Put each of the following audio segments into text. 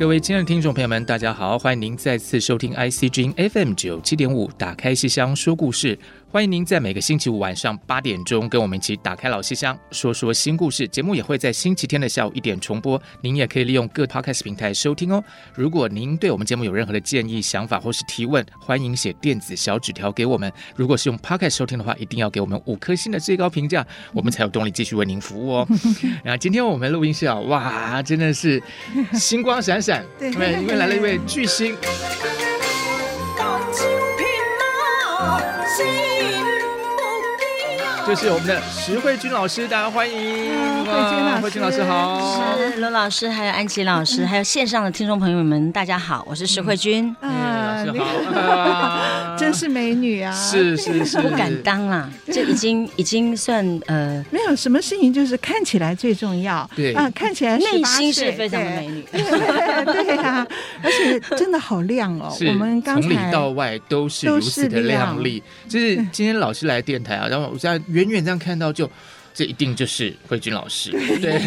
各位亲爱的听众朋友们，大家好，欢迎您再次收听 IC 之音 FM 九七点五，打开戏箱说故事。欢迎您在每个星期五晚上八点钟跟我们一起打开老戏箱，说说新故事。节目也会在星期天的下午一点重播，您也可以利用各 Podcast 平台收听哦。如果您对我们节目有任何的建议、想法或是提问，欢迎写电子小纸条给我们。如果是用 Podcast 收听的话，一定要给我们五颗星的最高评价，我们才有动力继续为您服务哦。然后今天我们录音室啊，哇，真的是星光闪闪，对，因为因为来了一位巨星。就是我们的石慧君老师，大家欢迎。慧君老师好，是罗老师，还有安琪老师，还有线上的听众朋友们，大家好，我是石慧君。嗯，老师好，真是美女啊！是是是，不敢当啦，这已经已经算呃，没有什么事情，就是看起来最重要。对啊，看起来内心是非常的美女。对呀，而且真的好亮哦。我们刚才从里到外都是如此的亮丽。就是今天老师来电台啊，然后我现在。远远这样看到就，就这一定就是慧君老师。对，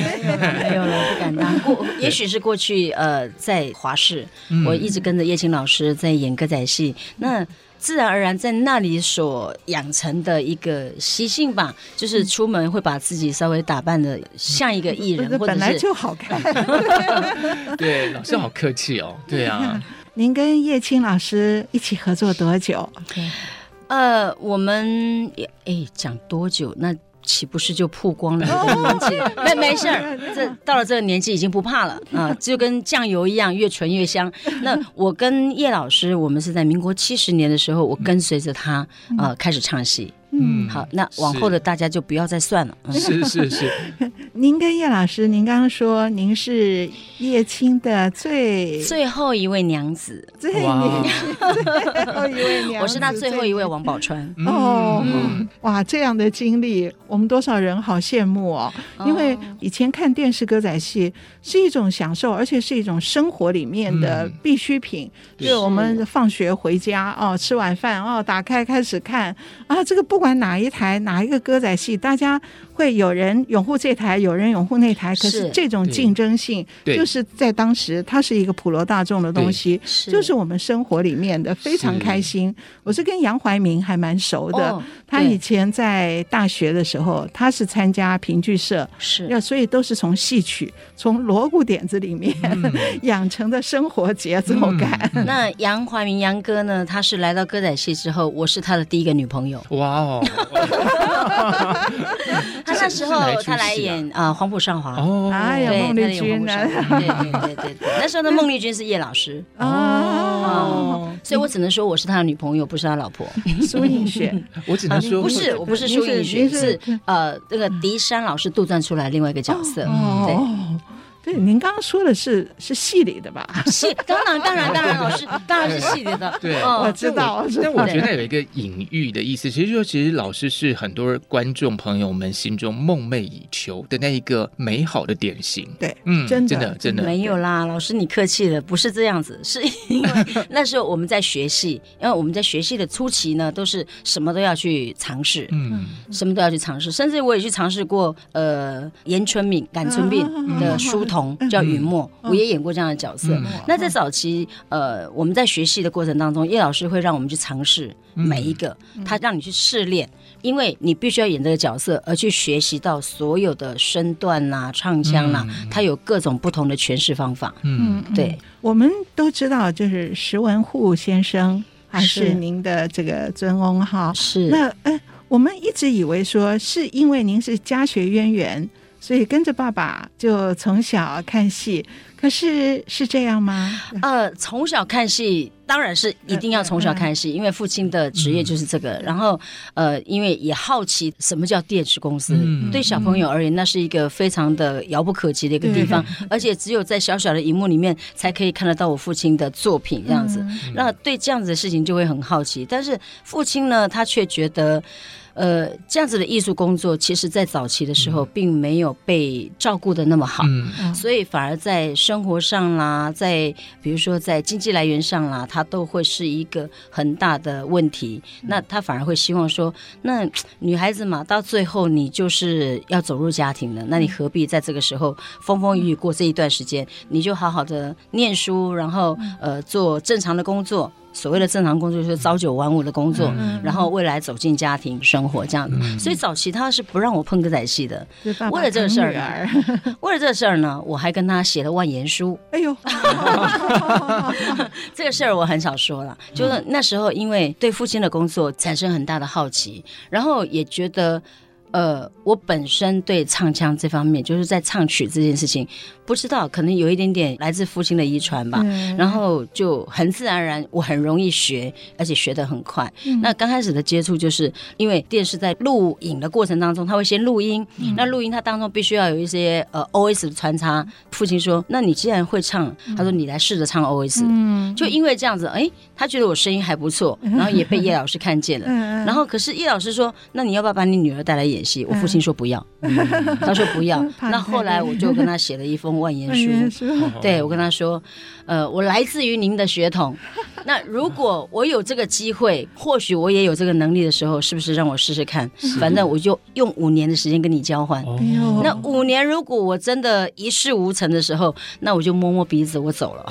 没有了，不敢当。过，也许是过去呃，在华视，嗯、我一直跟着叶青老师在演歌仔戏，那自然而然在那里所养成的一个习性吧，就是出门会把自己稍微打扮的像一个艺人，或者是本来就好看。对，老师好客气哦。对啊，您跟叶青老师一起合作多久？Okay. 呃，我们也哎讲多久？那岂不是就曝光了？没没事儿，这到了这个年纪已经不怕了啊、呃，就跟酱油一样，越纯越香。那我跟叶老师，我们是在民国七十年的时候，我跟随着他啊、呃、开始唱戏。嗯，好，那往后的大家就不要再算了。是是是，您跟叶老师，您刚刚说您是叶青的最最后一位娘子，最最后一位娘子，我是他最后一位王宝钏。哦，哇，这样的经历，我们多少人好羡慕哦。因为以前看电视歌仔戏是一种享受，而且是一种生活里面的必需品。就我们放学回家哦，吃晚饭哦，打开开始看啊，这个不。不管哪一台哪一个歌仔戏，大家会有人拥护这台，有人拥护那台。可是这种竞争性，就是在当时，它是一个普罗大众的东西，就是我们生活里面的非常开心。我是跟杨怀民还蛮熟的，他以前在大学的时候，他是参加评剧社，是要所以都是从戏曲、从锣鼓点子里面 养成的生活节奏感。那杨怀民杨哥呢？他是来到歌仔戏之后，我是他的第一个女朋友。哇哦！他那时候他来演啊黄埔上华。哦，哎呀孟丽君呢？对对对对对，那时候的孟丽君是叶老师。哦，所以我只能说我是他的女朋友，不是他老婆。苏映雪，我只能说不是，我不是苏映雪，是呃那个狄山老师杜撰出来另外一个角色。对。对，您刚刚说的是是戏里的吧？戏，当然 当然当然，老师当然是戏里的。对，我知道。但我觉得有一个隐喻的意思，其实说，其实老师是很多观众朋友们心中梦寐以求的那一个美好的典型。对，嗯，真的真的没有啦，老师你客气了，不是这样子，是因为那时候我们在学戏，因为我们在学戏的初期呢，都是什么都要去尝试，嗯，什么都要去尝试，甚至我也去尝试过，呃，严春敏、感春病的书。叫雨墨，我也演过这样的角色。嗯、那在早期，呃，我们在学戏的过程当中，叶老师会让我们去尝试每一个，嗯、他让你去试练，因为你必须要演这个角色，而去学习到所有的身段呐、啊、唱腔呐、他有各种不同的诠释方法。嗯，对，我们都知道，就是石文护先生还是您的这个尊翁哈。是，那呃，我们一直以为说是因为您是家学渊源。所以跟着爸爸就从小看戏。可是是这样吗？呃，从小看戏当然是一定要从小看戏，因为父亲的职业就是这个。然后，呃，因为也好奇什么叫电视公司，对小朋友而言，那是一个非常的遥不可及的一个地方，而且只有在小小的荧幕里面才可以看得到我父亲的作品这样子。那对这样子的事情就会很好奇，但是父亲呢，他却觉得。呃，这样子的艺术工作，其实在早期的时候，并没有被照顾的那么好，嗯、所以反而在生活上啦，在比如说在经济来源上啦，他都会是一个很大的问题。那他反而会希望说，那女孩子嘛，到最后你就是要走入家庭了，那你何必在这个时候风风雨雨过这一段时间？你就好好的念书，然后呃做正常的工作。所谓的正常工作就是朝九晚五的工作，嗯、然后未来走进家庭生活这样子。嗯、所以早期他是不让我碰歌仔戏的。爸爸为了这个事儿，为了这个事儿呢，我还跟他写了万言书。哎呦，这个事儿我很少说了。就是那时候，因为对父亲的工作产生很大的好奇，然后也觉得。呃，我本身对唱腔这方面，就是在唱曲这件事情，不知道可能有一点点来自父亲的遗传吧。嗯、然后就很自然而然，我很容易学，而且学得很快。嗯、那刚开始的接触，就是因为电视在录影的过程当中，他会先录音。嗯、那录音它当中必须要有一些呃 OS 的穿插。父亲说：“那你既然会唱，他说你来试着唱 OS。嗯”就因为这样子，哎，他觉得我声音还不错，然后也被叶老师看见了。嗯、然后可是叶老师说：“那你要不要把你女儿带来演？”我父亲说不要，嗯、他说不要。那后来我就跟他写了一封万言书，对，我跟他说，呃，我来自于您的血统。那如果我有这个机会，或许我也有这个能力的时候，是不是让我试试看？反正我就用五年的时间跟你交换。那五年如果我真的一事无成的时候，那我就摸摸鼻子，我走了。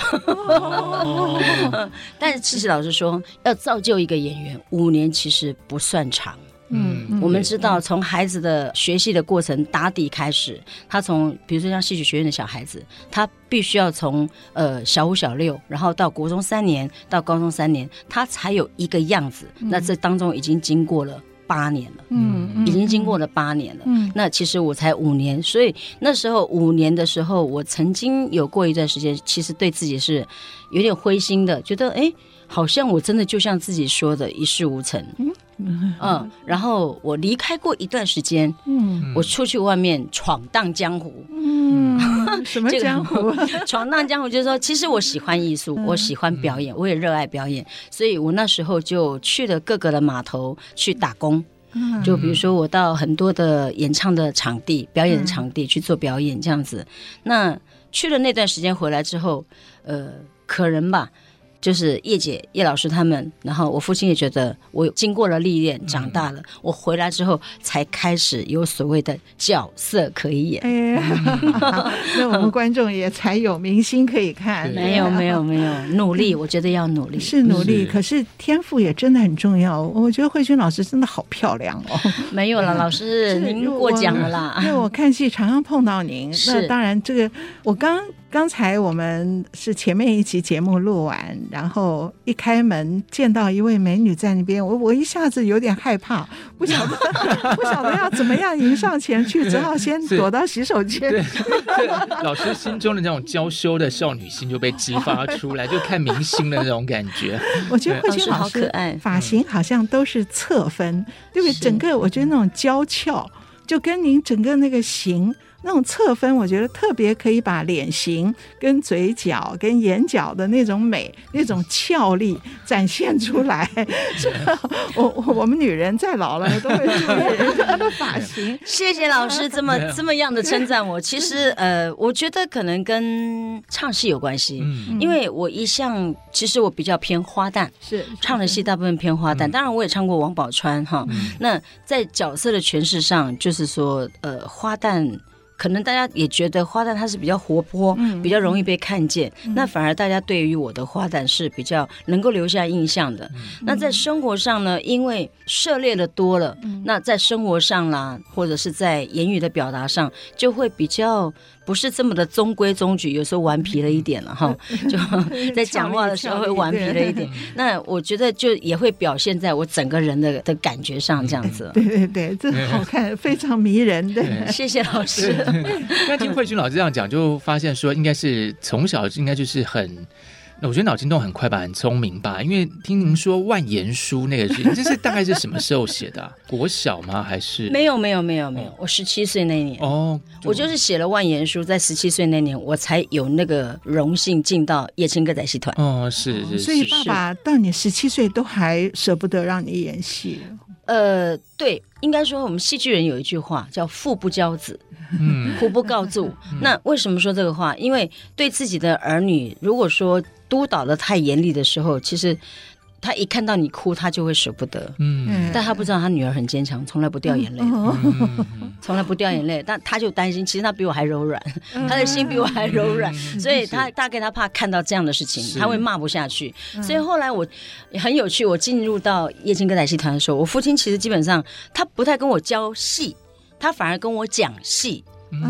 但是其实老实说，要造就一个演员，五年其实不算长。嗯，我们知道从孩子的学习的过程打底开始，他从比如说像戏曲学院的小孩子，他必须要从呃小五小六，然后到国中三年，到高中三年，他才有一个样子。那这当中已经经过了八年了，嗯，已经经过了八年了。嗯，那其实我才五年，所以那时候五年的时候，我曾经有过一段时间，其实对自己是有点灰心的，觉得哎，好像我真的就像自己说的一事无成。嗯，然后我离开过一段时间，嗯，我出去外面闯荡江湖，嗯，什么江湖？闯荡江湖就是说，其实我喜欢艺术，我喜欢表演，我也热爱表演，所以我那时候就去了各个的码头去打工，就比如说我到很多的演唱的场地、表演的场地去做表演这样子。那去了那段时间回来之后，呃，可能吧。就是叶姐、叶老师他们，然后我父亲也觉得我经过了历练，长大了。嗯、我回来之后才开始有所谓的角色可以演。哎、那我们观众也才有明星可以看。没有，没有，没有，努力，我觉得要努力。是努力，是可是天赋也真的很重要。我觉得慧君老师真的好漂亮哦。没有了，老师您过奖了啦。因为我看戏常常碰到您，是那当然这个我刚。刚才我们是前面一期节目录完，然后一开门见到一位美女在那边，我我一下子有点害怕，不晓得 不晓得要怎么样迎上前去，只好先躲到洗手间。对，老师心中的那种娇羞的少女心就被激发出来，就看明星的那种感觉。我觉得慧君老师好可爱，发型好像都是侧分，对不对？整个我觉得那种娇俏，就跟您整个那个型。那种侧分，我觉得特别可以把脸型、跟嘴角、跟眼角的那种美、那种俏丽展现出来。我我们女人再老了都会注意人家的发型。谢谢老师这么这么样的称赞我。其实呃，我觉得可能跟唱戏有关系，因为我一向其实我比较偏花旦，是唱的戏大部分偏花旦。当然我也唱过王宝钏哈。那在角色的诠释上，就是说呃花旦。可能大家也觉得花旦它是比较活泼，嗯、比较容易被看见。嗯、那反而大家对于我的花旦是比较能够留下印象的。嗯、那在生活上呢，因为涉猎的多了，嗯、那在生活上啦，或者是在言语的表达上，就会比较。不是这么的中规中矩，有时候顽皮了一点了哈，就 在讲话的时候会顽皮了一点。那我觉得就也会表现在我整个人的的感觉上，这样子。对对对，这好看，非常迷人。对，谢谢老师。那听慧君老师这样讲，就发现说，应该是从小应该就是很。我觉得脑筋动很快吧，很聪明吧？因为听您说万言书那个是，这是大概是什么时候写的、啊？国小吗？还是没有没有没有没有，我十七岁那年哦，我就是写了万言书，在十七岁那年，我才有那个荣幸进到叶青歌仔戏团。哦，是是，是，所以爸爸到你十七岁都还舍不得让你演戏。呃，对，应该说我们戏剧人有一句话叫“父不教子”。嗯，苦不告诉。那为什么说这个话？因为对自己的儿女，如果说督导的太严厉的时候，其实。他一看到你哭，他就会舍不得。嗯，但他不知道他女儿很坚强，从来不掉眼泪，嗯、从来不掉眼泪。但他就担心，其实他比我还柔软，嗯、他的心比我还柔软，嗯、所以他大概他怕看到这样的事情，他会骂不下去。所以后来我很有趣，我进入到叶青歌仔戏团的时候，我父亲其实基本上他不太跟我教戏，他反而跟我讲戏。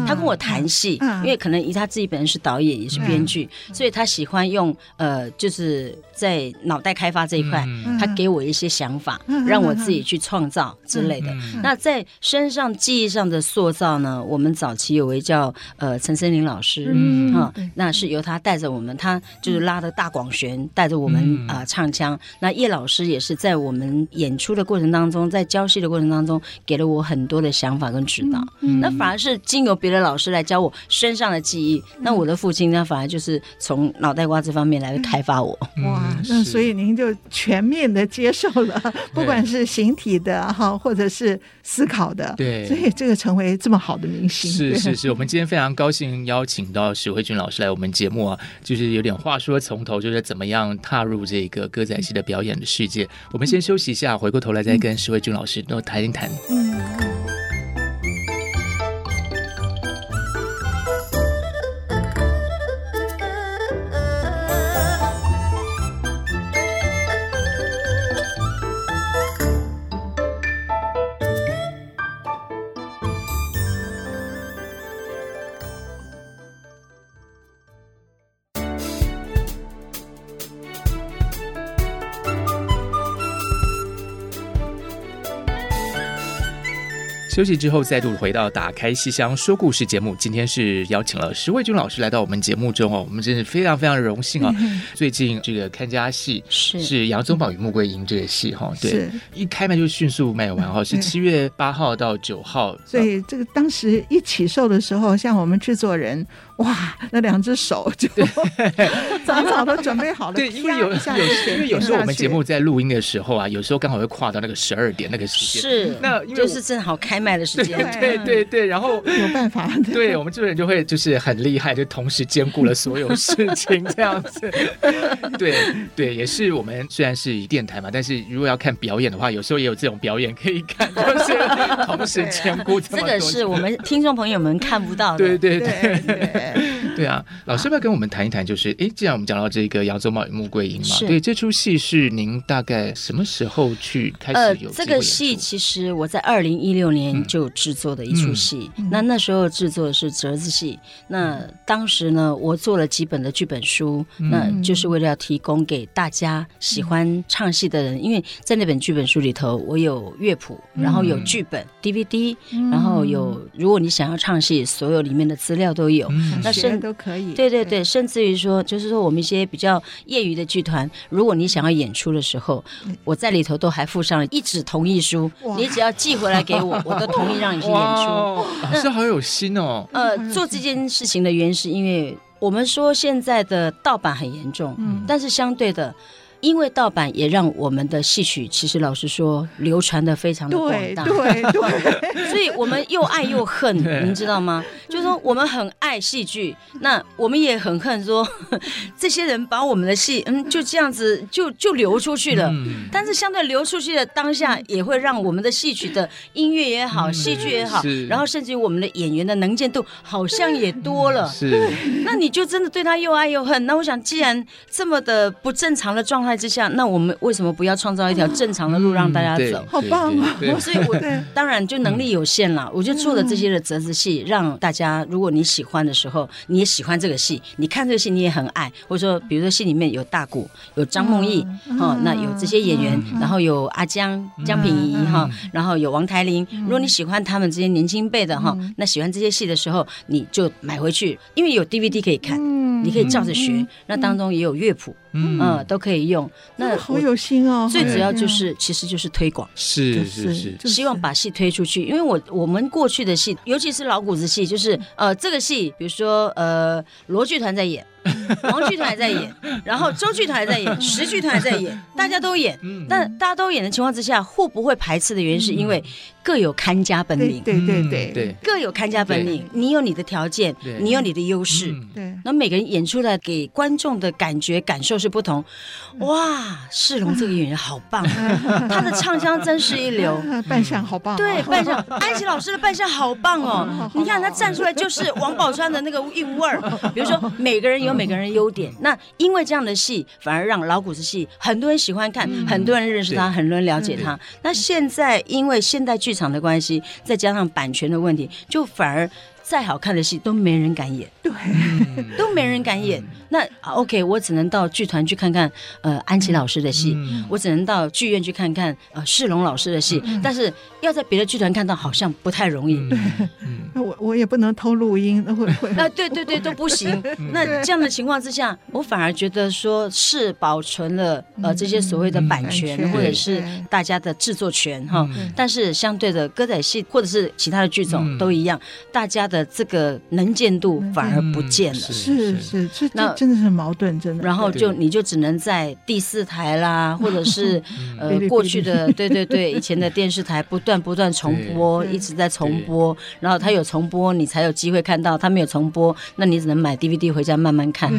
他跟我谈戏，因为可能以他自己本身是导演也是编剧，所以他喜欢用呃，就是在脑袋开发这一块，他给我一些想法，让我自己去创造之类的。那在身上记忆上的塑造呢，我们早期有位叫呃陈森林老师，啊，那是由他带着我们，他就是拉着大广弦带着我们啊唱腔。那叶老师也是在我们演出的过程当中，在教戏的过程当中，给了我很多的想法跟指导。那反而是经由别的老师来教我身上的记忆，那我的父亲呢，反而就是从脑袋瓜这方面来开发我。哇，那所以您就全面的接受了，不管是形体的哈，或者是思考的，对，所以这个成为这么好的明星。是是是，我们今天非常高兴邀请到史慧君老师来我们节目啊，就是有点话说从头，就是怎么样踏入这个歌仔戏的表演的世界。我们先休息一下，回过头来再跟史慧君老师多谈一谈。嗯。休息之后，再度回到《打开西厢说故事》节目。今天是邀请了石慧君老师来到我们节目中哦，我们真是非常非常荣幸啊！最近这个看家戏是是《杨宗保与穆桂英》这个戏哈，对，一开卖就迅速卖完哈，是七月八号到九号。所以这个当时一起售的时候，像我们制作人。哇，那两只手就 早早都准备好了。对，因为有有因为有时候我们节目在录音的时候啊，有时候刚好会跨到那个十二点那个时间。是，那就是正好开卖的时间。对对对，然后 有办法。对，我们这边人就会就是很厉害，就同时兼顾了所有事情这样子。对对，也是我们虽然是电台嘛，但是如果要看表演的话，有时候也有这种表演可以看，就是 同时兼顾。这个是我们 听众朋友们看不到的。对对对。对啊，老师要不要跟我们谈一谈？就是，哎，既然我们讲到这个《杨宗保与穆桂英》嘛，对，这出戏是您大概什么时候去开始有？呃，这个戏其实我在二零一六年就制作的一出戏，嗯嗯、那那时候制作的是折子戏。那当时呢，我做了几本的剧本书，嗯、那就是为了要提供给大家喜欢唱戏的人，嗯、因为在那本剧本书里头，我有乐谱，然后有剧本、嗯、DVD，然后有如果你想要唱戏，所有里面的资料都有。嗯、那是。都可以，对对对，甚至于说，就是说我们一些比较业余的剧团，如果你想要演出的时候，我在里头都还附上了一纸同意书，你只要寄回来给我，我都同意让你去演出。老师好有心哦。呃，做这件事情的原因是因为我们说现在的盗版很严重，但是相对的。因为盗版也让我们的戏曲，其实老实说，流传的非常的广大。对对对，所以我们又爱又恨，您知道吗？就是说，我们很爱戏剧，那我们也很恨说，这些人把我们的戏，嗯，就这样子就就流出去了。嗯、但是相对流出去的当下，也会让我们的戏曲的音乐也好，嗯、戏剧也好，然后甚至于我们的演员的能见度好像也多了。是，那你就真的对他又爱又恨。那我想，既然这么的不正常的状态。之下，那我们为什么不要创造一条正常的路让大家走？好棒啊！所以，我当然就能力有限了，我就做了这些的折子戏，让大家家，如果你喜欢的时候，你也喜欢这个戏，你看这个戏你也很爱，或者说，比如说戏里面有大鼓，有张梦艺，哈、嗯，那有这些演员，嗯、然后有阿江江品仪哈，然后有王台林，如果你喜欢他们这些年轻辈的哈，那喜欢这些戏的时候，你就买回去，因为有 DVD 可以看，你可以照着学，那当中也有乐谱。嗯，都可以用。那好有心哦。最主要就是，其实就是推广，是是是，希望把戏推出去。因为我我们过去的戏，尤其是老骨子戏，就是呃，这个戏，比如说呃，罗剧团在演。王剧团还在演，然后周剧团还在演，十剧团还在演，大家都演。但大家都演的情况之下，互不会排斥的原因，是因为各有看家本领。对对对对，各有看家本领。你有你的条件，你有你的优势。对，那每个人演出来给观众的感觉感受是不同。哇，世龙这个演员好棒，他的唱腔真是一流，扮相好棒。对，扮相，安琪老师的扮相好棒哦。你看他站出来就是王宝钏的那个韵味儿。比如说每个人有。每个人优点，那因为这样的戏，反而让老古子戏很多人喜欢看，嗯、很多人认识他，很多人了解他。那现在因为现代剧场的关系，再加上版权的问题，就反而。再好看的戏都没人敢演，对，都没人敢演。那 OK，我只能到剧团去看看呃安琪老师的戏，我只能到剧院去看看呃世龙老师的戏。但是要在别的剧团看到，好像不太容易。对，那我我也不能偷录音，那 会会。啊对对对都不行。那这样的情况之下，我反而觉得说是保存了呃这些所谓的版权或者是大家的制作权哈。但是相对的歌仔戏或者是其他的剧种都一样，大家的。这个能见度反而不见了，是是，这那真的是矛盾，真的。然后就你就只能在第四台啦，或者是呃过去的对对对 以前的电视台不断不断重播，一直在重播。然后他有重播，你才有机会看到；他没有重播，那你只能买 DVD 回家慢慢看。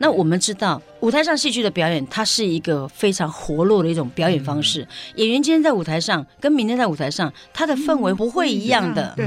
那我们知道，舞台上戏剧的表演，它是一个非常活络的一种表演方式。演员今天在舞台上，跟明天在舞台上，他的氛围不会一样的。对。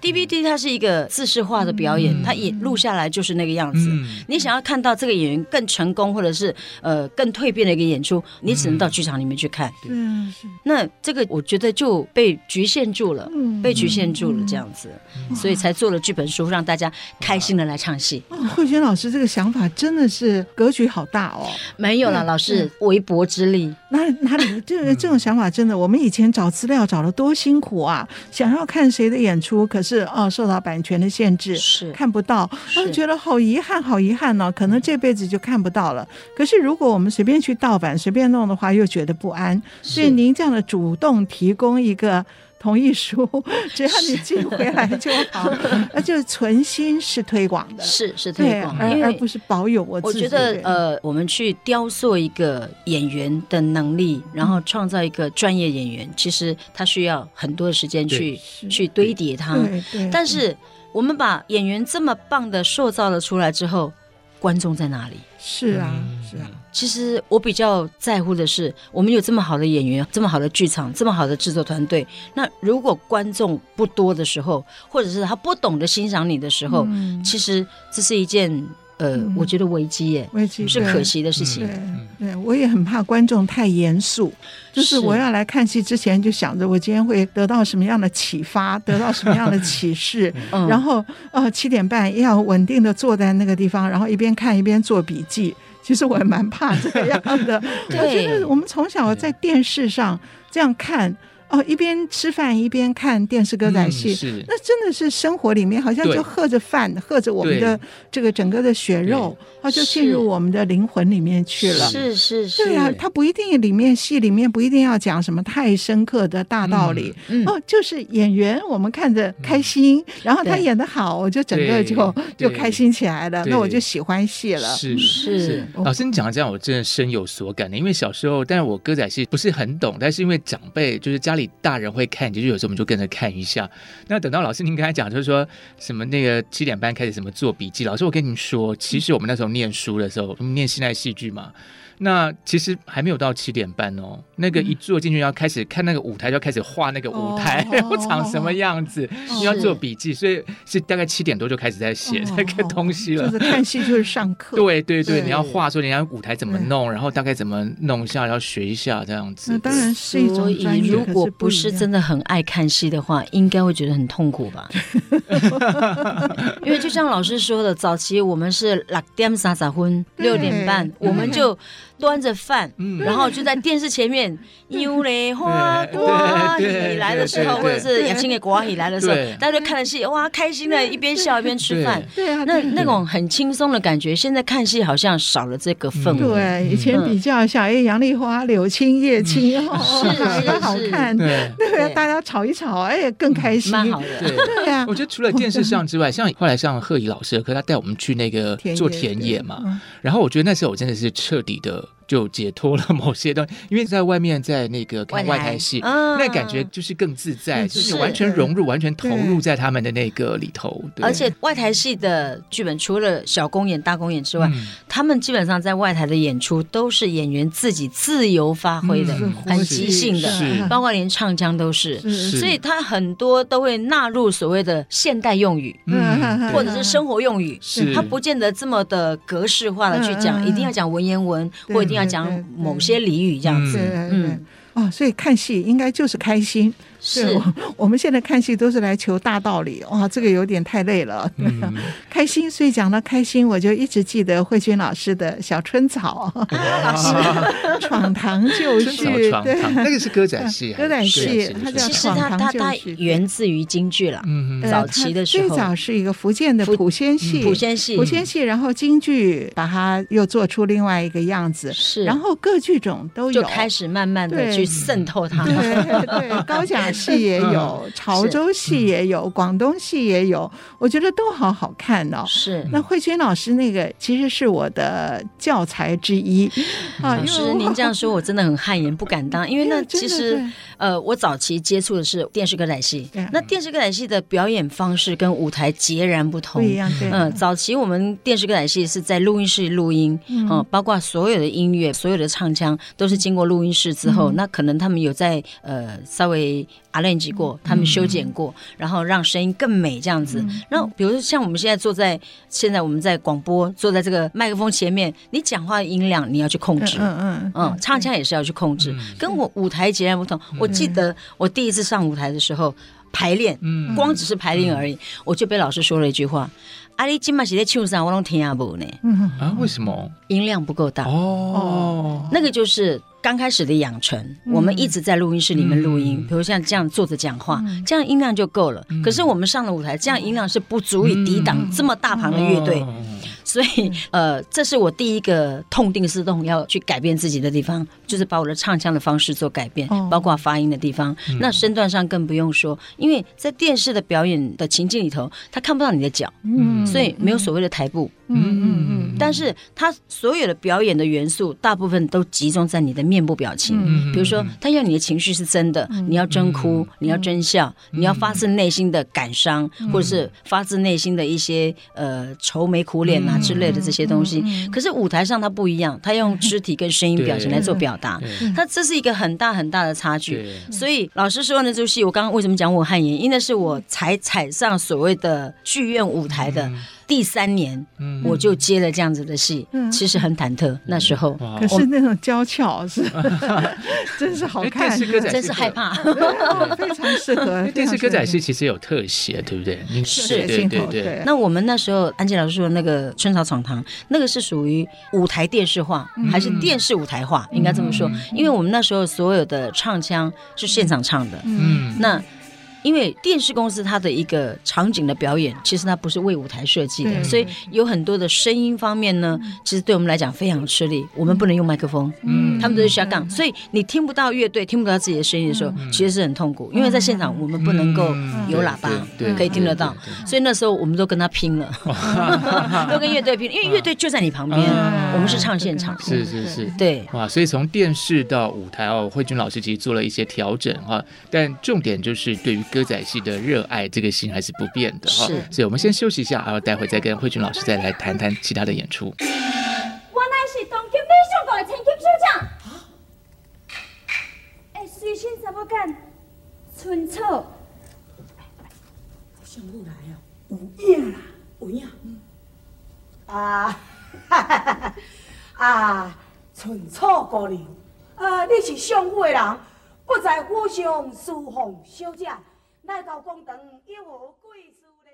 DVD 它是一个自视化的表演，它也录下来就是那个样子。你想要看到这个演员更成功，或者是呃更蜕变的一个演出，你只能到剧场里面去看。嗯，那这个我觉得就被局限住了，被局限住了这样子，所以才做了剧本书，让大家开心的来唱戏。慧娟老师这个想法真的是格局好大哦。没有了，老师微薄之力。哪哪里这这种想法真的，我们以前找资料找的多辛苦啊！想要看谁的演出，可是。是哦，受到版权的限制，是看不到，我就觉得好遗憾，好遗憾呢。可能这辈子就看不到了。可是如果我们随便去盗版、随便弄的话，又觉得不安。所以您这样的主动提供一个。同意书，只要你寄回来就好，那就存心是推广的，是是推广，而而不是保有我自己。我觉得呃，我们去雕塑一个演员的能力，然后创造一个专业演员，其实他需要很多的时间去去堆叠它。对对。但是我们把演员这么棒的塑造了出来之后，观众在哪里？是啊，是啊。其实我比较在乎的是，我们有这么好的演员，这么好的剧场，这么好的制作团队。那如果观众不多的时候，或者是他不懂得欣赏你的时候，嗯、其实这是一件呃，嗯、我觉得危机耶，危机是可惜的事情。对，对，我也很怕观众太严肃，就是我要来看戏之前就想着我今天会得到什么样的启发，得到什么样的启示，嗯、然后呃七点半要稳定的坐在那个地方，然后一边看一边做笔记。其实我也蛮怕这个样的。对 我觉得我们从小在电视上这样看。哦，一边吃饭一边看电视歌仔戏，嗯、那真的是生活里面好像就喝着饭，喝着我们的这个整个的血肉，它对就进入我们的灵魂里面去了。是是是，对啊，它不一定里面戏里面不一定要讲什么太深刻的大道理。嗯、哦，就是演员我们看着开心，嗯、然后他演的好，我就整个就就开心起来了，那我就喜欢戏了。是是，是老师你讲的这样，我真的深有所感的，因为小时候，但是我歌仔戏不是很懂，但是因为长辈就是家大人会看，就是有时候我们就跟着看一下。那等到老师您刚才讲，就是说什么那个七点半开始什么做笔记。老师，我跟您说，其实我们那时候念书的时候，念现代戏剧嘛。那其实还没有到七点半哦，那个一坐进去要开始看那个舞台，就要开始画那个舞台，然后 长什么样子，你要做笔记，所以是大概七点多就开始在写那个东西了。就是看戏就是上课，对对对，你要画说人家舞台怎么弄，然后大概怎么弄一下，要学一下这样子。那当然是一种专业，如果不是真的很爱看戏的话，应该会觉得很痛苦吧？因为就像老师说的，早期我们是六点三十分，六点半我们就。端着饭，然后就在电视前面，优雷花瓜你来的时候，或者是雅青的瓜你来的时候，大家就看着戏，哇，开心的，一边笑一边吃饭。对啊，那那种很轻松的感觉，现在看戏好像少了这个氛围。对，以前比较像哎，杨丽花、柳青、叶青，是哪个好看？对，大家吵一吵，哎，更开心。蛮好的。对呀，我觉得除了电视上之外，像后来像贺怡老师的课，他带我们去那个做田野嘛，然后我觉得那时候我真的是彻底的。就解脱了某些东西，因为在外面在那个看外台戏，那感觉就是更自在，就是完全融入、完全投入在他们的那个里头。而且外台戏的剧本除了小公演、大公演之外，他们基本上在外台的演出都是演员自己自由发挥的，很即兴的，包括连唱腔都是。所以他很多都会纳入所谓的现代用语，或者是生活用语，他不见得这么的格式化的去讲，一定要讲文言文，或一定要。讲某些俚语这样子，嗯，哦，所以看戏应该就是开心。是。我，我们现在看戏都是来求大道理，哇，这个有点太累了。嗯、开心，所以讲到开心，我就一直记得慧君老师的《小春草》啊，老师闯堂就绪，对，那个是歌仔戏，歌仔戏，它叫闯堂就绪，源自于京剧了。嗯嗯，早期的时候，最早是一个福建的普仙戏，普仙戏，普仙戏，然后京剧把它又做出另外一个样子，是，然后各剧种都有，就开始慢慢的去渗透它，对对，高讲。戏也有，潮州戏也有，广东戏也有，我觉得都好好看哦。是，那慧君老师那个其实是我的教材之一啊。老师，您这样说，我真的很汗颜，不敢当。因为 那其实，呃，我早期接触的是电视歌仔戏，那电视歌仔戏的表演方式跟舞台截然不同。不一样，对。嗯，早期我们电视歌仔戏是在录音室录音，嗯，包括所有的音乐、所有的唱腔都是经过录音室之后，那可能他们有在呃稍微。阿练级过，他们修剪过，嗯、然后让声音更美，这样子。嗯、然后，比如说像我们现在坐在，现在我们在广播，坐在这个麦克风前面，你讲话的音量你要去控制，嗯嗯嗯，唱腔也是要去控制，嗯、跟我舞台截然不同。嗯、我记得我第一次上舞台的时候排练，嗯、光只是排练而已，嗯、我就被老师说了一句话：“阿里今麦是在唱上？我拢听不呢。”啊，为什么？音量不够大哦，那个就是。刚开始的养成，我们一直在录音室里面录音，比如像这样坐着讲话，这样音量就够了。可是我们上了舞台，这样音量是不足以抵挡这么大庞的乐队。所以，呃，这是我第一个痛定思痛要去改变自己的地方，就是把我的唱腔的方式做改变，包括发音的地方。那身段上更不用说，因为在电视的表演的情境里头，他看不到你的脚，嗯，所以没有所谓的台步，嗯嗯嗯。但是他所有的表演的元素，大部分都集中在你的面部表情，比如说，他要你的情绪是真的，你要真哭，你要真笑，你要发自内心的感伤，或者是发自内心的一些呃愁眉苦脸啊。之类的这些东西，可是舞台上他不一样，他用肢体跟声音表情来做表达，他这是一个很大很大的差距。所以老师说那出戏，我刚刚为什么讲我汗颜？因为那是我才踩上所谓的剧院舞台的。第三年，我就接了这样子的戏，其实很忐忑。那时候，可是那种娇俏是，真是好看，真是害怕，非常适合。电视歌仔戏其实有特写，对不对？是，对对对。那我们那时候，安吉老师说那个《春草闯堂》，那个是属于舞台电视化，还是电视舞台化？应该这么说，因为我们那时候所有的唱腔是现场唱的。嗯，那。因为电视公司它的一个场景的表演，其实它不是为舞台设计的，对所以有很多的声音方面呢，其实对我们来讲非常吃力。我们不能用麦克风，嗯，他们都是下杠，所以你听不到乐队，听不到自己的声音的时候，其实是很痛苦。因为在现场我们不能够有喇叭，可以听得到，所以那时候我们都跟他拼了，都跟乐队拼，因为乐队就在你旁边，我们是唱现场，是是是，对，哇，所以从电视到舞台哦，慧君老师其实做了一些调整哈，但重点就是对于。歌歌仔戏的热爱，这个心还是不变的哈。是，所以我们先休息一下，然后待会再跟慧君老师再来谈谈其他的演出。我乃是当京非常高的千金小。哎，随身怎么干？春草。想不来啊，有影啦，有影。啊，啊，寸草姑娘，啊，你是上好的人。不在乎上，舒服小姐。来到公堂有何贵事呢？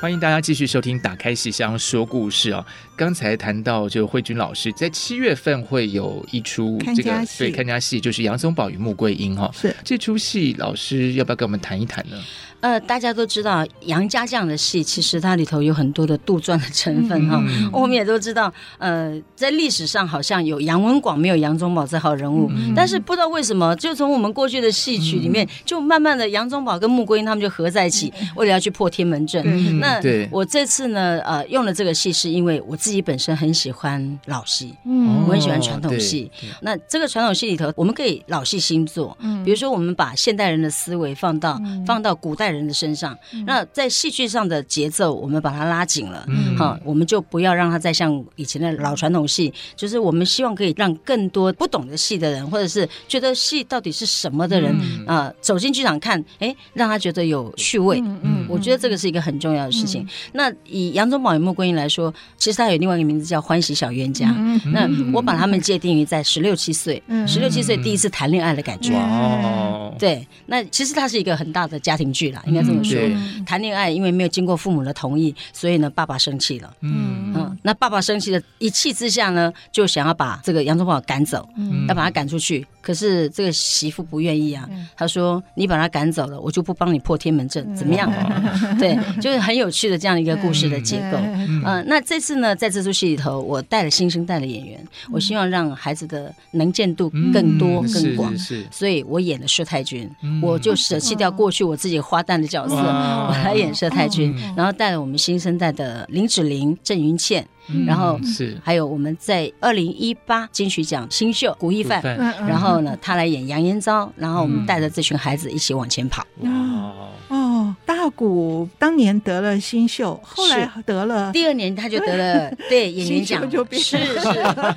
欢迎大家继续收听《打开戏箱说故事》啊！刚才谈到，就慧君老师在七月份会有一出这个对看家戏，就是《杨宗保与穆桂英》哈。是这出戏，老师要不要跟我们谈一谈呢？呃，大家都知道杨家这样的戏，其实它里头有很多的杜撰的成分哈。嗯、我们也都知道，呃，在历史上好像有杨文广，没有杨宗保这号人物。嗯、但是不知道为什么，就从我们过去的戏曲里面，嗯、就慢慢的杨宗保跟穆桂英他们就合在一起，嗯、为了要去破天门阵。嗯、那我这次呢，呃，用了这个戏，是因为我自己本身很喜欢老戏，嗯，我很喜欢传统戏。那这个传统戏里头，我们可以老戏新做，嗯，比如说我们把现代人的思维放到、嗯、放到古代人。人的身上，那在戏剧上的节奏，我们把它拉紧了，嗯，好，我们就不要让它再像以前的老传统戏，就是我们希望可以让更多不懂的戏的人，或者是觉得戏到底是什么的人，啊，走进剧场看，哎，让他觉得有趣味，嗯，我觉得这个是一个很重要的事情。那以杨宗保与穆桂英来说，其实他有另外一个名字叫欢喜小冤家，那我把他们界定于在十六七岁，十六七岁第一次谈恋爱的感觉，哦，对，那其实它是一个很大的家庭剧啦。应该这么说，谈恋爱因为没有经过父母的同意，所以呢，爸爸生气了。嗯。嗯，那爸爸生气的一气之下呢，就想要把这个杨宗保赶走，要把他赶出去。可是这个媳妇不愿意啊，他说：“你把他赶走了，我就不帮你破天门阵，怎么样？” 对，就是很有趣的这样一个故事的结构。嗯，那这次呢，在这出戏里头，我带了新生代的演员，我希望让孩子的能见度更多更广，所以我演的佘太君，我就舍弃掉过去我自己花旦的角色，我来演佘太君，然后带了我们新生代的林志玲、郑云倩。然后是。还有我们在二零一八金曲奖新秀古一范，然后呢，他来演杨延昭，然后我们带着这群孩子一起往前跑。哦哦，大古当年得了新秀，后来得了第二年他就得了 对演员奖，是是，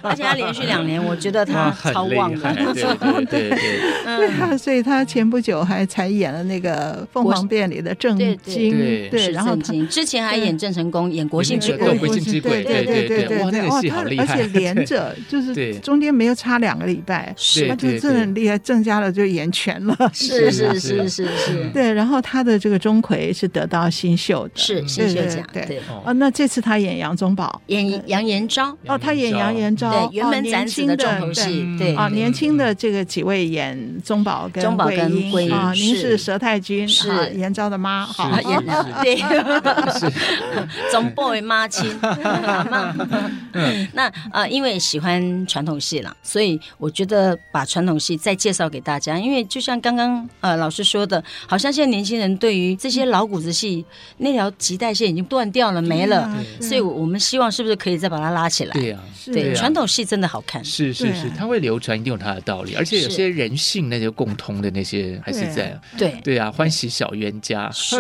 而且他连续两年，我觉得他超旺的，对对对对。啊，所以他前不久还才演了那个《凤凰变》里的郑经，对，然后之前还演郑成功，演国姓之贵，国姓之贵，对对对对，哇，那个戏好厉害，而且连着 就是中间没有差两个礼拜，他就真的很厉害，郑家的就演全了，是是是是是，对，然后他。的这个钟馗是得到新秀的，是新秀奖。对。哦，那这次他演杨宗保，演杨延昭。哦，他演杨延昭，对，辕门斩子的重头戏。对。啊，年轻的这个几位演宗保跟桂英。啊，您是。佘太君，是。延昭的妈，好，对，宗保的妈亲。那啊，因为喜欢传统戏了，所以我觉得把传统戏再介绍给大家，因为就像刚刚呃老师说的，好像现在年轻人。对于这些老骨子戏，那条脐带线已经断掉了，没了，所以我们希望是不是可以再把它拉起来？对呀，对，传统戏真的好看，是是是，它会流传，一定有它的道理，而且有些人性那些共通的那些还是在，对对啊，欢喜小冤家是，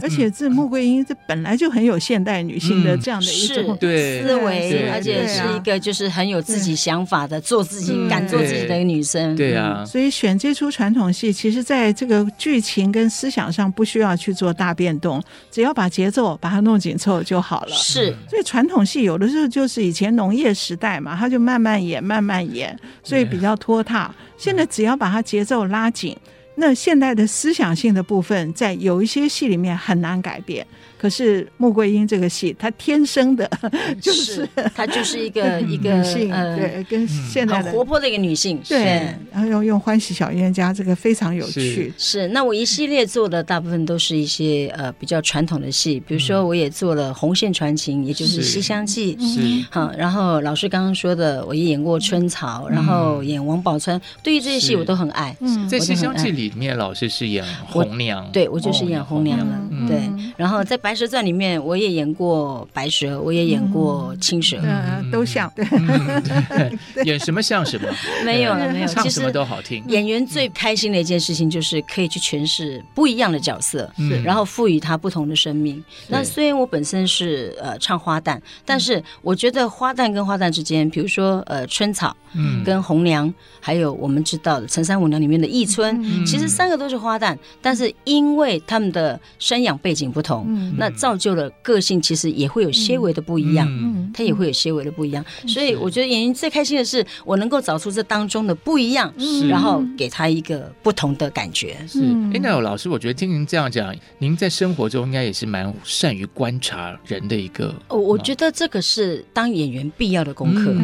而且这穆桂英这本来就很有现代女性的这样的一种思维，而且是一个就是很有自己想法的，做自己敢做自己的一个女生，对啊，所以选这出传统戏，其实在这个剧情跟思想上。不需要去做大变动，只要把节奏把它弄紧凑就好了。是，所以传统戏有的时候就是以前农业时代嘛，它就慢慢演，慢慢演，所以比较拖沓。现在只要把它节奏拉紧，那现代的思想性的部分，在有一些戏里面很难改变。可是穆桂英这个戏，她天生的，就是她就是一个一个女性，对，跟现在很活泼的一个女性，对。然后用用欢喜小冤家这个非常有趣。是，那我一系列做的大部分都是一些呃比较传统的戏，比如说我也做了《红线传情》，也就是《西厢记》。是。好，然后老师刚刚说的，我也演过春草，然后演王宝钏。对于这些戏，我都很爱。嗯，在《西厢记》里面，老师是演红娘。对，我就是演红娘嗯。对，然后在白。蛇传》里面我也演过白蛇，我也演过青蛇，嗯，都像，对，演什么像什么，没有了，没有，唱什么都好听。演员最开心的一件事情就是可以去诠释不一样的角色，然后赋予他不同的生命。那虽然我本身是呃唱花旦，但是我觉得花旦跟花旦之间，比如说呃春草，嗯，跟红娘，还有我们知道的《陈三五娘》里面的义春，其实三个都是花旦，但是因为他们的生养背景不同，那造就了个性，其实也会有些微的不一样，他也会有些微的不一样。所以我觉得演员最开心的是，我能够找出这当中的不一样，然后给他一个不同的感觉。是，哎，那老师，我觉得听您这样讲，您在生活中应该也是蛮善于观察人的一个。哦，我觉得这个是当演员必要的功课，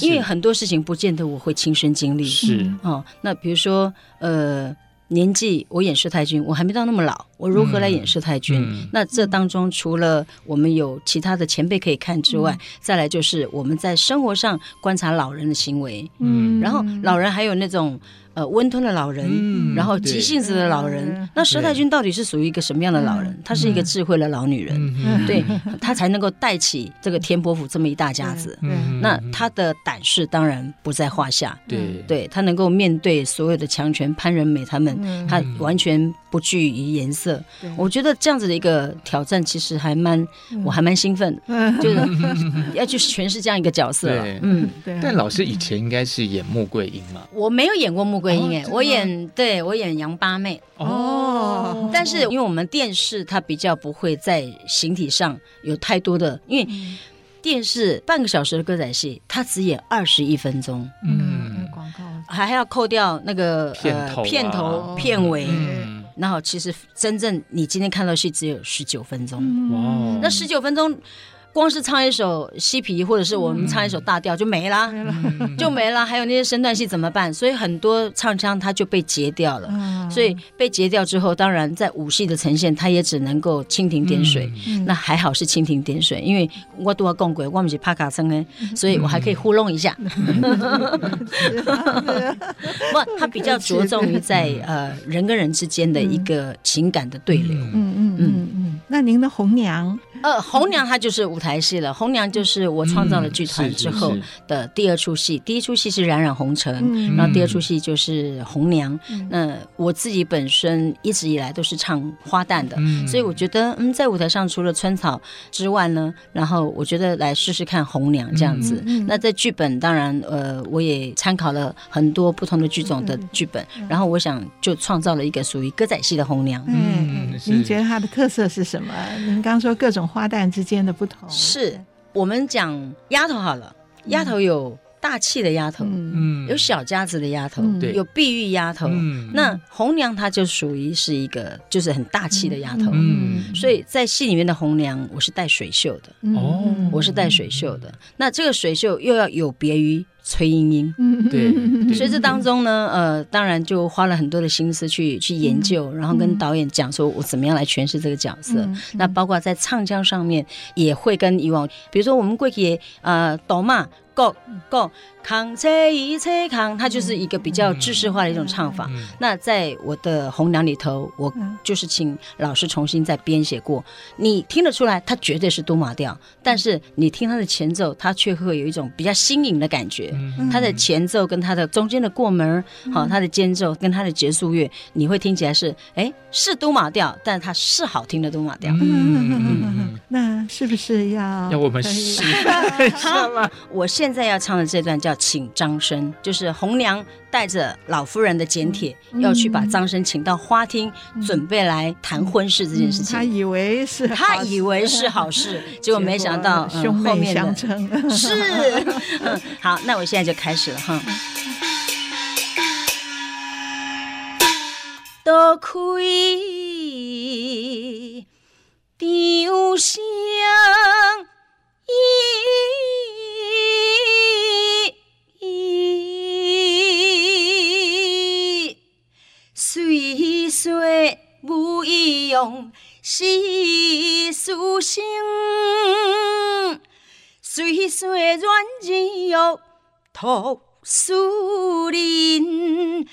因为很多事情不见得我会亲身经历。是。哦，那比如说，呃。年纪，我演佘太君，我还没到那么老，我如何来演佘太君？嗯嗯、那这当中除了我们有其他的前辈可以看之外，嗯、再来就是我们在生活上观察老人的行为，嗯，然后老人还有那种。呃，温吞的老人，嗯、然后急性子的老人。那佘太君到底是属于一个什么样的老人？她是一个智慧的老女人，嗯、对，她才能够带起这个天波府这么一大家子。那她的胆识当然不在话下。对，对，她能够面对所有的强权潘仁美他们，她完全不惧于颜色。我觉得这样子的一个挑战，其实还蛮，我还蛮兴奋的，就是 要去诠释这样一个角色。对嗯，对。但老师以前应该是演穆桂英嘛？我没有演过穆。桂英哎，我演，对，我演杨八妹。哦，但是因为我们电视它比较不会在形体上有太多的，因为电视半个小时的歌仔戏，它只演二十一分钟，嗯，广告。还要扣掉那个呃片头片尾，然后其实真正你今天看到戏只有十九分钟，哇，那十九分钟。光是唱一首西皮，或者是我们唱一首大调就没了，嗯、就没了。还有那些身段戏怎么办？所以很多唱腔它就被截掉了。嗯、所以被截掉之后，当然在武戏的呈现，它也只能够蜻蜓点水。嗯、那还好是蜻蜓点水，因为我都要共轨，我不是帕卡森呢，所以我还可以糊弄一下。不，它比较着重于在呃人跟人之间的一个情感的对流。嗯嗯嗯嗯。嗯，那您的红娘？呃，红娘她就是舞台戏了。红娘就是我创造了剧团之后的第二出戏。第一出戏是《冉冉红尘》，然后第二出戏就是红娘。那我自己本身一直以来都是唱花旦的，所以我觉得，嗯，在舞台上除了春草之外呢，然后我觉得来试试看红娘这样子。那在剧本当然，呃，我也参考了很多不同的剧种的剧本，然后我想就创造了一个属于歌仔戏的红娘。嗯，您觉得它的特色是什么？您刚说各种。花旦之间的不同，是我们讲丫头好了，丫头有大气的丫头，嗯，有小家子的丫头，对，有碧玉丫头，嗯，那红娘她就属于是一个就是很大气的丫头，嗯，所以在戏里面的红娘，我是带水袖的，哦，我是带水袖的，那这个水袖又要有别于。崔莺莺，对，所以这当中呢，呃，当然就花了很多的心思去去研究，然后跟导演讲说，我怎么样来诠释这个角色。那包括在唱腔上面，也会跟以往，比如说我们过去呃，抖嘛。够够，扛车一车扛，它就是一个比较知识化的一种唱法。嗯、那在我的红娘里头，我就是请老师重新再编写过。你听得出来，它绝对是都马调，但是你听它的前奏，它却会有一种比较新颖的感觉。它的前奏跟它的中间的过门，好，它的间奏跟它的结束乐，你会听起来是哎是都马调，但是它是好听的都马调。嗯嗯嗯嗯，那是不是要要我们示范 一下吗？我现现在要唱的这段叫请张生，就是红娘带着老夫人的简帖，嗯、要去把张生请到花厅，嗯、准备来谈婚事这件事情。他以为是他以为是好事，结果没想到兄妹相称、嗯、是、嗯。好，那我现在就开始了哈。多亏丢香是书生，岁岁软日又托书人，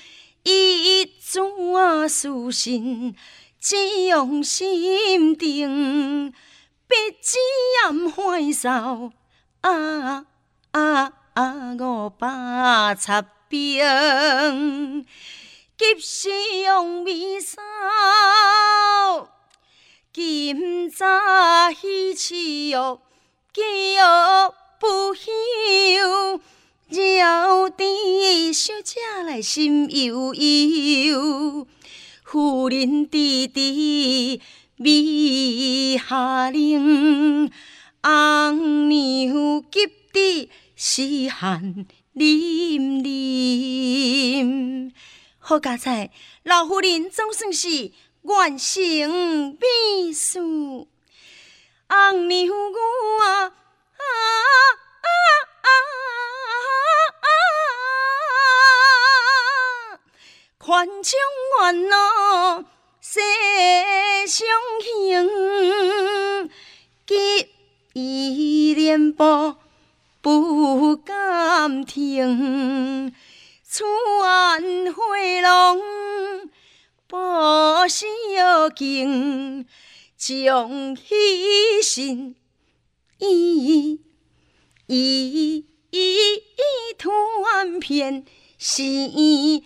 一转书信只用心定，别只嫌欢笑。啊啊啊！五百插兵，及时用微今早喜气哦，叫不休。绕地小姐来心悠悠，夫人弟弟美下玲，红娘急得细汉淋淋。好佳哉，老夫人总算是完成美事，红娘我啊啊！愿将愿诺，世上行，结义连波不敢停。此案回龙不小敬，将一心一一一图案片心。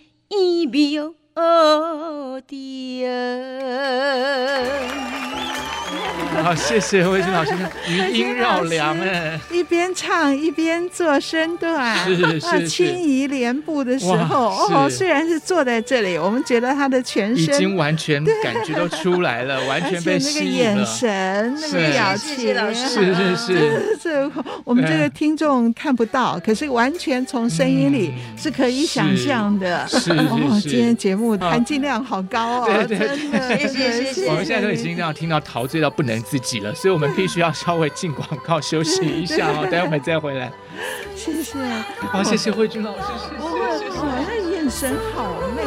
好，谢谢慧君老师，余音绕梁哎，一边唱一边做身段，是是是，轻移莲步的时候，哦，虽然是坐在这里，我们觉得他的全身已经完全感觉都出来了，完全被吸引了，那个眼神，那个表情，是是是，这我们这个听众看不到，可是完全从声音里是可以想象的。是是是，今天节目含金量好高哦，真的，谢谢谢谢。我们现在都已经要听到陶醉到不能自己了，所以我们必须要稍微进广告休息一下哦，等会我们再回来。谢谢，好，谢谢慧君老师，谢谢谢谢。哇，那眼神好美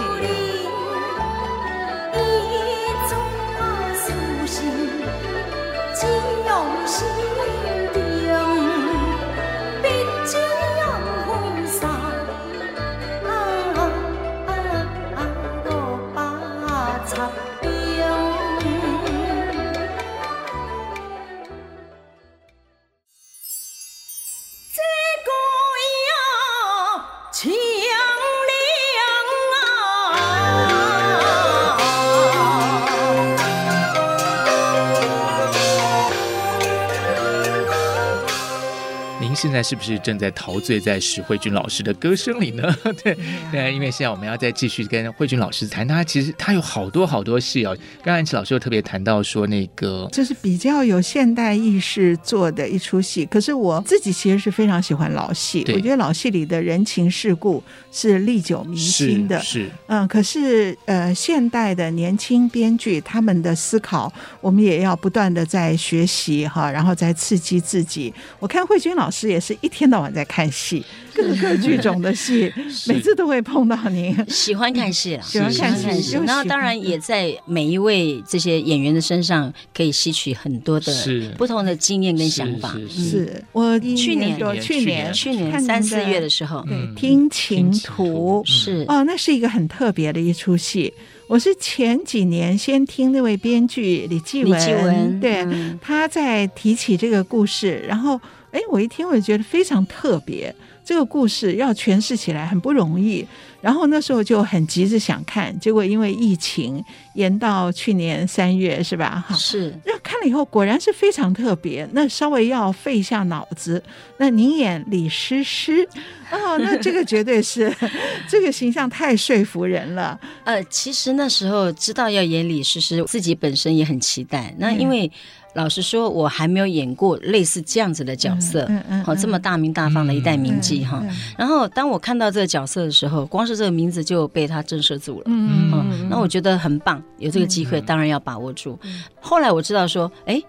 现在是不是正在陶醉在史慧君老师的歌声里呢？对对，因为现在我们要再继续跟慧君老师谈，他其实他有好多好多戏哦。刚才安琪老师又特别谈到说，那个就是比较有现代意识做的一出戏。可是我自己其实是非常喜欢老戏，我觉得老戏里的人情世故是历久弥新的。是，是嗯，可是呃，现代的年轻编剧他们的思考，我们也要不断的在学习哈，然后再刺激自己。我看慧君老师。也是一天到晚在看戏，各个剧种的戏，每次都会碰到您。喜欢看戏了，喜欢看戏，然后当然也在每一位这些演员的身上可以吸取很多的不同的经验跟想法。是我去年去年去年三四月的时候，对，听情图。是哦，那是一个很特别的一出戏。我是前几年先听那位编剧李继文，对，他在提起这个故事，然后。哎，我一听我就觉得非常特别，这个故事要诠释起来很不容易。然后那时候就很急着想看，结果因为疫情延到去年三月，是吧？哈，是。那看了以后果然是非常特别，那稍微要费一下脑子。那您演李诗诗，哦，那这个绝对是 这个形象太说服人了。呃，其实那时候知道要演李诗诗，自己本身也很期待。那因为。嗯老实说，我还没有演过类似这样子的角色，好、嗯嗯嗯、这么大名大放的一代名妓哈。然后当我看到这个角色的时候，光是这个名字就被他震慑住了。嗯嗯，那我觉得很棒，有这个机会当然要把握住。后来我知道说，哎，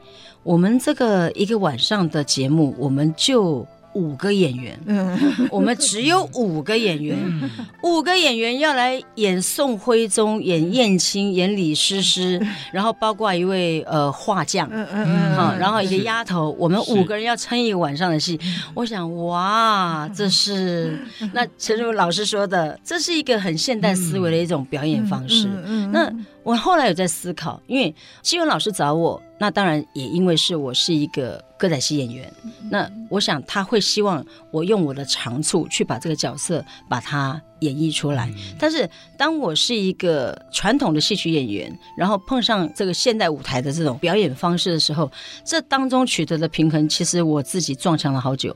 我们这个一个晚上的节目，我们就。五个演员，我们只有五个演员，五个演员要来演宋徽宗，演燕青，演李师师，然后包括一位呃画匠，嗯嗯好，然后一个丫头，我们五个人要撑一个晚上的戏。我想，哇，这是那陈如老师说的，这是一个很现代思维的一种表演方式。嗯。那我后来有在思考，因为希文老师找我，那当然也因为是我是一个歌仔戏演员，那我想他会希望我用我的长处去把这个角色把它演绎出来。但是当我是一个传统的戏曲演员，然后碰上这个现代舞台的这种表演方式的时候，这当中取得的平衡，其实我自己撞墙了好久。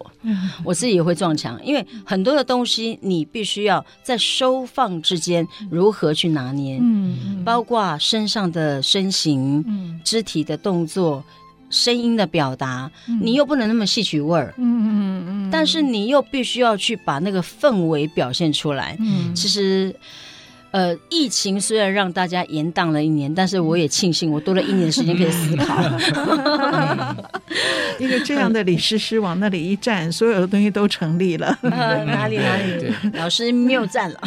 我自己也会撞墙，因为很多的东西你必须要在收放之间如何去拿捏，嗯包括身上的身形、肢体的动作。声音的表达，你又不能那么戏曲味儿，嗯嗯嗯，但是你又必须要去把那个氛围表现出来，嗯，其实。呃，疫情虽然让大家延宕了一年，但是我也庆幸我多了一年的时间可以思考。因为这样的李师师往那里一站，所有的东西都成立了。哪 里哪里，老师谬赞了。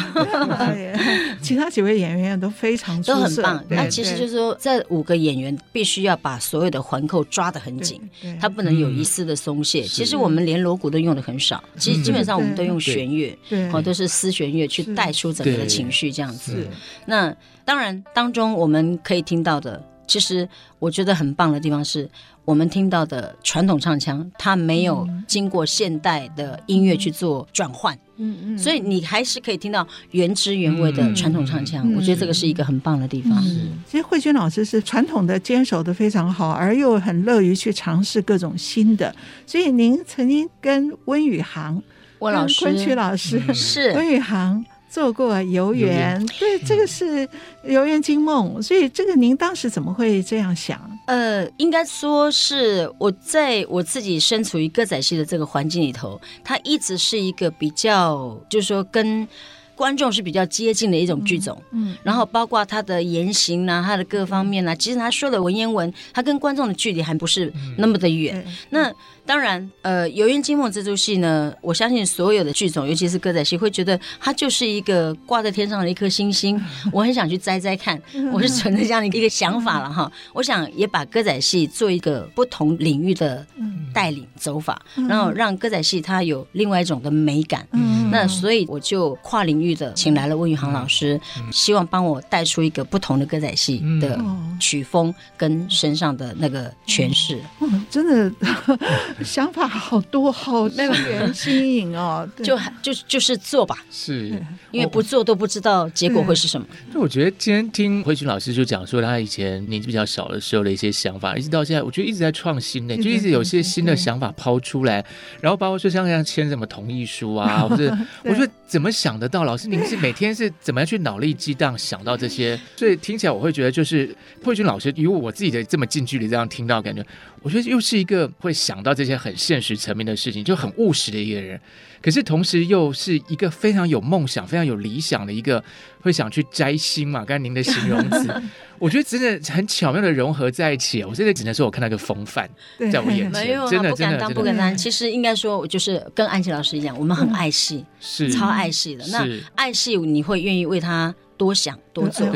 其他几位演员都非常都很棒。那其实就是说，这五个演员必须要把所有的环扣抓得很紧，他不能有一丝的松懈。其实我们连锣鼓都用的很少，其实基本上我们都用弦乐，哦，都是丝弦乐去带出整个的情绪这样。是，那当然当中我们可以听到的，其实我觉得很棒的地方是，我们听到的传统唱腔，它没有经过现代的音乐去做转换，嗯嗯，所以你还是可以听到原汁原味的传统唱腔。我觉得这个是一个很棒的地方。是，其实慧君老师是传统的坚守的非常好，而又很乐于去尝试各种新的。所以您曾经跟温宇航、温老师、昆曲老师是温宇航。做过游园，对，这个是游园惊梦，所以这个您当时怎么会这样想？呃，应该说是我在我自己身处于歌仔戏的这个环境里头，它一直是一个比较，就是说跟观众是比较接近的一种剧种，嗯，嗯，然后包括他的言行啊，他的各方面啊，其实他说的文言文，他跟观众的距离还不是那么的远，嗯、那。当然，呃，《游园惊梦》这出戏呢，我相信所有的剧种，尤其是歌仔戏，会觉得它就是一个挂在天上的一颗星星。我很想去摘摘看，我是存着这样的一个想法了哈。我想也把歌仔戏做一个不同领域的带领走法，然后让歌仔戏它有另外一种的美感。那所以我就跨领域的请来了温宇航老师，希望帮我带出一个不同的歌仔戏的曲风跟身上的那个诠释。嗯，真的。想法好多，好那个人新颖哦，就就就是做吧，是因为不做都不知道结果会是什么。就我觉得今天听慧君老师就讲说他以前年纪比较小的时候的一些想法，一直到现在，我觉得一直在创新呢，就一直有些新的想法抛出来，然后包括说像像签什么同意书啊，或者我觉得怎么想得到？老师您是每天是怎么样去脑力激荡想到这些？所以听起来我会觉得就是慧君老师，以我自己的这么近距离这样听到，感觉我觉得又是一个会想到这些。很现实层面的事情，就很务实的一个人，可是同时又是一个非常有梦想、非常有理想的一个，会想去摘星嘛？刚才您的形容词，我觉得真的很巧妙的融合在一起。我真的只能说，我看到一个风范在我眼前，真的真的不敢当。其实应该说，我就是跟安琪老师一样，我们很爱戏，是超爱戏的。那爱戏，你会愿意为他多想多做。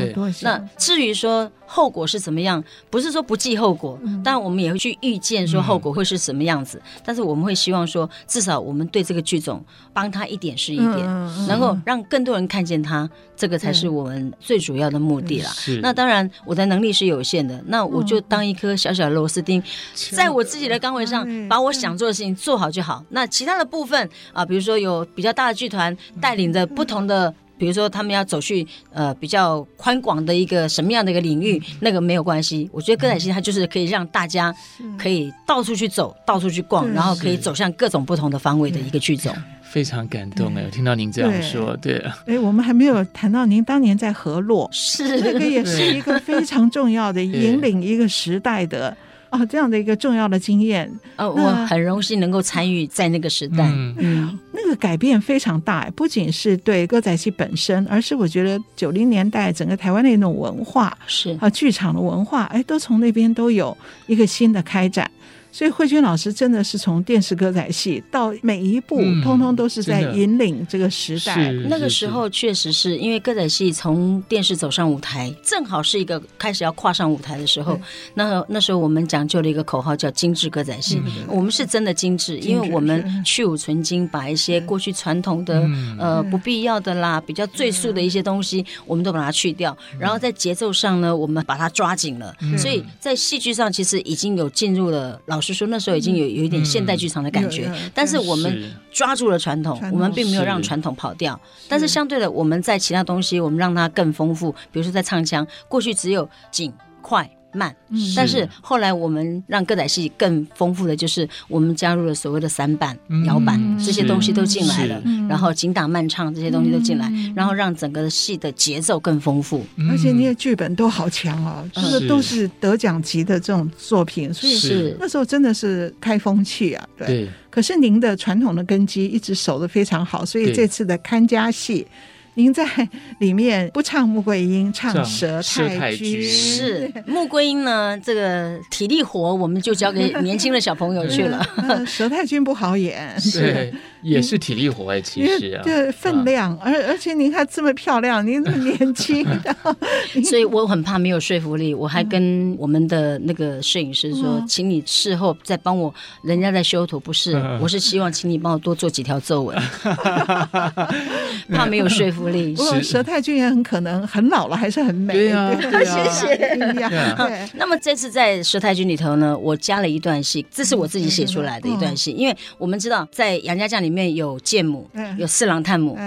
那至于说。后果是怎么样？不是说不计后果，当然我们也会去预见说后果会是什么样子。嗯、但是我们会希望说，至少我们对这个剧种帮他一点是一点，嗯、能够让更多人看见他，这个才是我们最主要的目的啦。那当然我的能力是有限的，那我就当一颗小小的螺丝钉，在我自己的岗位上把我想做的事情做好就好。那其他的部分啊，比如说有比较大的剧团带领着不同的。比如说，他们要走去呃比较宽广的一个什么样的一个领域，那个没有关系。我觉得歌仔戏它就是可以让大家可以到处去走，到处去逛，然后可以走向各种不同的方位的一个剧种。非常感动哎，我听到您这样说，对。哎，我们还没有谈到您当年在河洛，是这个也是一个非常重要的引领一个时代的。哦，这样的一个重要的经验，呃，我很荣幸能够参与在那个时代，嗯，嗯，那个改变非常大，不仅是对歌仔戏本身，而是我觉得九零年代整个台湾的那种文化，是。啊，剧场的文化，哎，都从那边都有一个新的开展。所以慧君老师真的是从电视歌仔戏到每一步，嗯、通通都是在引领这个时代。那个时候确实是因为歌仔戏从电视走上舞台，正好是一个开始要跨上舞台的时候。嗯、那那时候我们讲究了一个口号叫“精致歌仔戏”，嗯、我们是真的精致，因为我们去芜存菁，把一些过去传统的、嗯、呃不必要的啦、比较赘述的一些东西，我们都把它去掉。嗯、然后在节奏上呢，我们把它抓紧了。嗯、所以在戏剧上其实已经有进入了。老实说，那时候已经有有一点现代剧场的感觉，嗯、但是我们抓住了传统，统我们并没有让传统跑掉。是但是相对的，我们在其他东西，我们让它更丰富。比如说在唱腔，过去只有紧快。慢，但是。后来我们让歌仔戏更丰富的就是我们加入了所谓的散板、摇板这些东西都进来了，然后紧打慢唱这些东西都进来，然后让整个的戏的节奏更丰富。而且那些剧本都好强哦，就是都是得奖级的这种作品，所以是。那时候真的是开风气啊。对，可是您的传统的根基一直守得非常好，所以这次的看家戏。您在里面不唱穆桂英，唱佘太君。是穆桂英呢，这个体力活我们就交给年轻的小朋友去了。佘太君不好演，对，也是体力活哎，其实啊，对分量，而而且您还这么漂亮，您这么年 轻，所以我很怕没有说服力。我还跟我们的那个摄影师说，请你事后再帮我，人家在修图，不是，我是希望请你帮我多做几条皱纹，怕没有说服。不过佘太君也很可能很老了，还是很美。对啊，谢谢。那么这次在佘太君里头呢，我加了一段戏，这是我自己写出来的一段戏。因为我们知道在杨家将里面有建母，有四郎探母。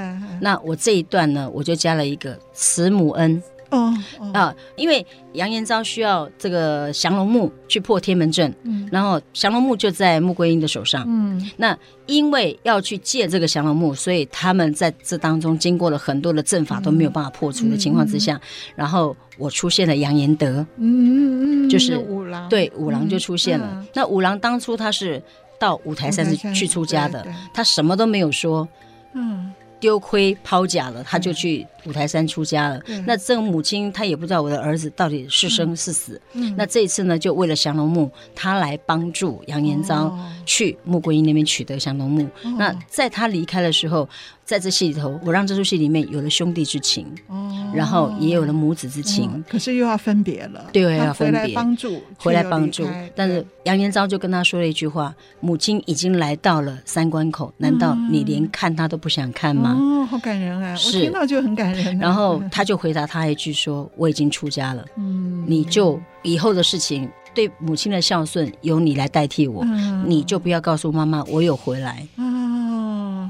那我这一段呢，我就加了一个慈母恩。哦，啊，因为杨延昭需要这个降龙木去破天门阵，嗯，然后降龙木就在穆桂英的手上，嗯，那因为要去借这个降龙木，所以他们在这当中经过了很多的阵法都没有办法破除的情况之下，然后我出现了杨延德，嗯嗯嗯，就是五郎，对，五郎就出现了。那五郎当初他是到五台山是去出家的，他什么都没有说，嗯。丢盔抛甲了，他就去五台山出家了。嗯、那这个母亲她也不知道我的儿子到底是生是死。嗯、那这一次呢，就为了降龙木，他来帮助杨延昭去穆桂英那边取得降龙木。哦、那在他离开的时候。在这戏里头，我让这出戏里面有了兄弟之情，哦，然后也有了母子之情，哦、可是又要分别了，对，要分别，帮助，回来帮助。但是杨延昭就跟他说了一句话：“母亲已经来到了三关口，难道你连看他都不想看吗？”哦，好感人啊！是我听到就很感人。然后他就回答他一句说：“我已经出家了，嗯，你就以后的事情，对母亲的孝顺由你来代替我，嗯、你就不要告诉妈妈我有回来。”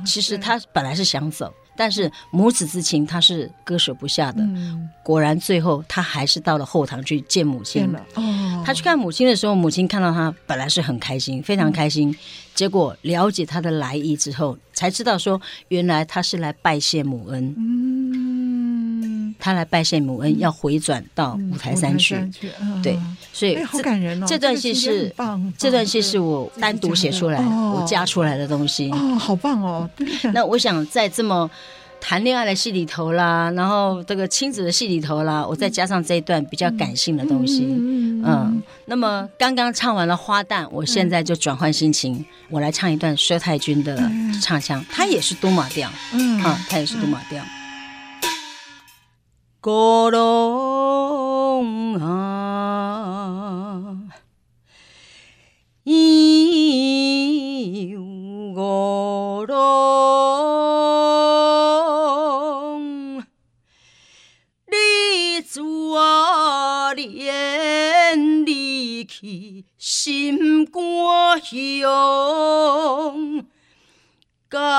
其实他本来是想走，但是母子之情他是割舍不下的。果然最后他还是到了后堂去见母亲。了哦他去看母亲的时候，母亲看到他本来是很开心，非常开心。结果了解他的来意之后，才知道说原来他是来拜谢母恩。他来拜谢母恩，要回转到五台山去。对，所以好感人哦。这段戏是这段戏是我单独写出来，我加出来的东西。哦，好棒哦！那我想在这么谈恋爱的戏里头啦，然后这个亲子的戏里头啦，我再加上这一段比较感性的东西。嗯，那么刚刚唱完了花旦，我现在就转换心情，我来唱一段佘太君的唱腔，他也是都马调。嗯，啊，他也是都马调。古龙啊，有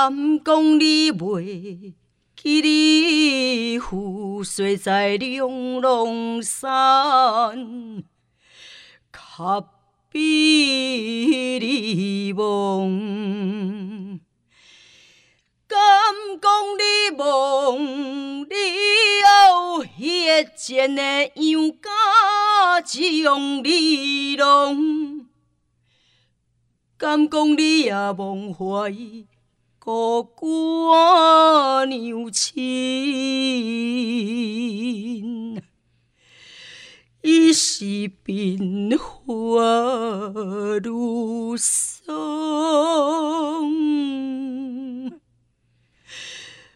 敢讲你袂？一里湖水在龙龙山，卡比你梦，敢讲你梦里有一件的杨家将你弄，敢讲你也梦怀。孤寡娘亲，一生。是变化如松，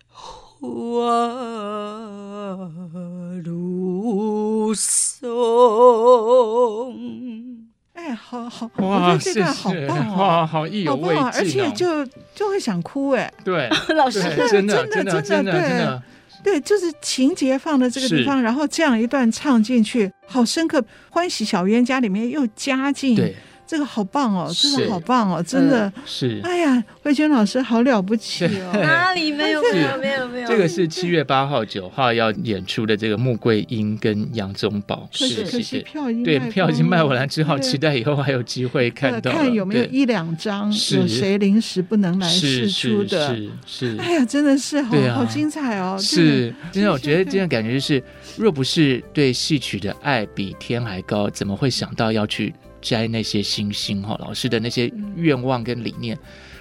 花如松。哎，好好，哇，我觉得这段好棒哦，哇，好意犹未尽，而且就就会想哭哎。对，老师，真的，真的，真的，真的。对，就是情节放在这个地方，然后这样一段唱进去，好深刻。欢喜小冤家里面又加进。对。这个好棒哦，真的好棒哦，真的是。哎呀，慧娟老师好了不起 哦！哪里没有没有没有没有？这个是七月八号九号要演出的这个穆桂英跟杨宗保，是可惜票已对票已经卖完了，只好期待以后还有机会看到，看有没有一两张有谁临时不能来试出的？是是。哎呀，真的是好好精彩哦！是，真的，我觉得这样感觉就是，若不是对戏曲的爱比天还高，怎么会想到要去？摘那些星星哈，老师的那些愿望跟理念，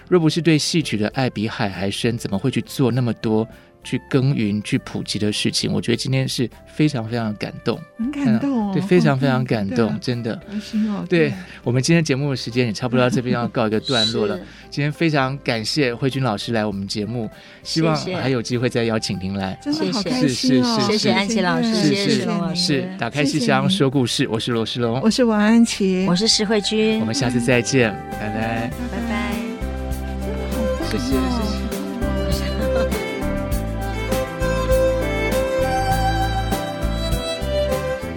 若不是对戏曲的爱比海还深，怎么会去做那么多？去耕耘、去普及的事情，我觉得今天是非常非常感动，很感动，对，非常非常感动，真的。开心哦！对我们今天节目的时间也差不多到这边要告一个段落了。今天非常感谢慧君老师来我们节目，希望还有机会再邀请您来。真的好开心哦！谢谢安琪老师，谢谢龙老师。是打开戏箱说故事，我是罗世龙，我是王安琪，我是石慧君。我们下次再见，拜拜，拜拜。谢谢，谢谢。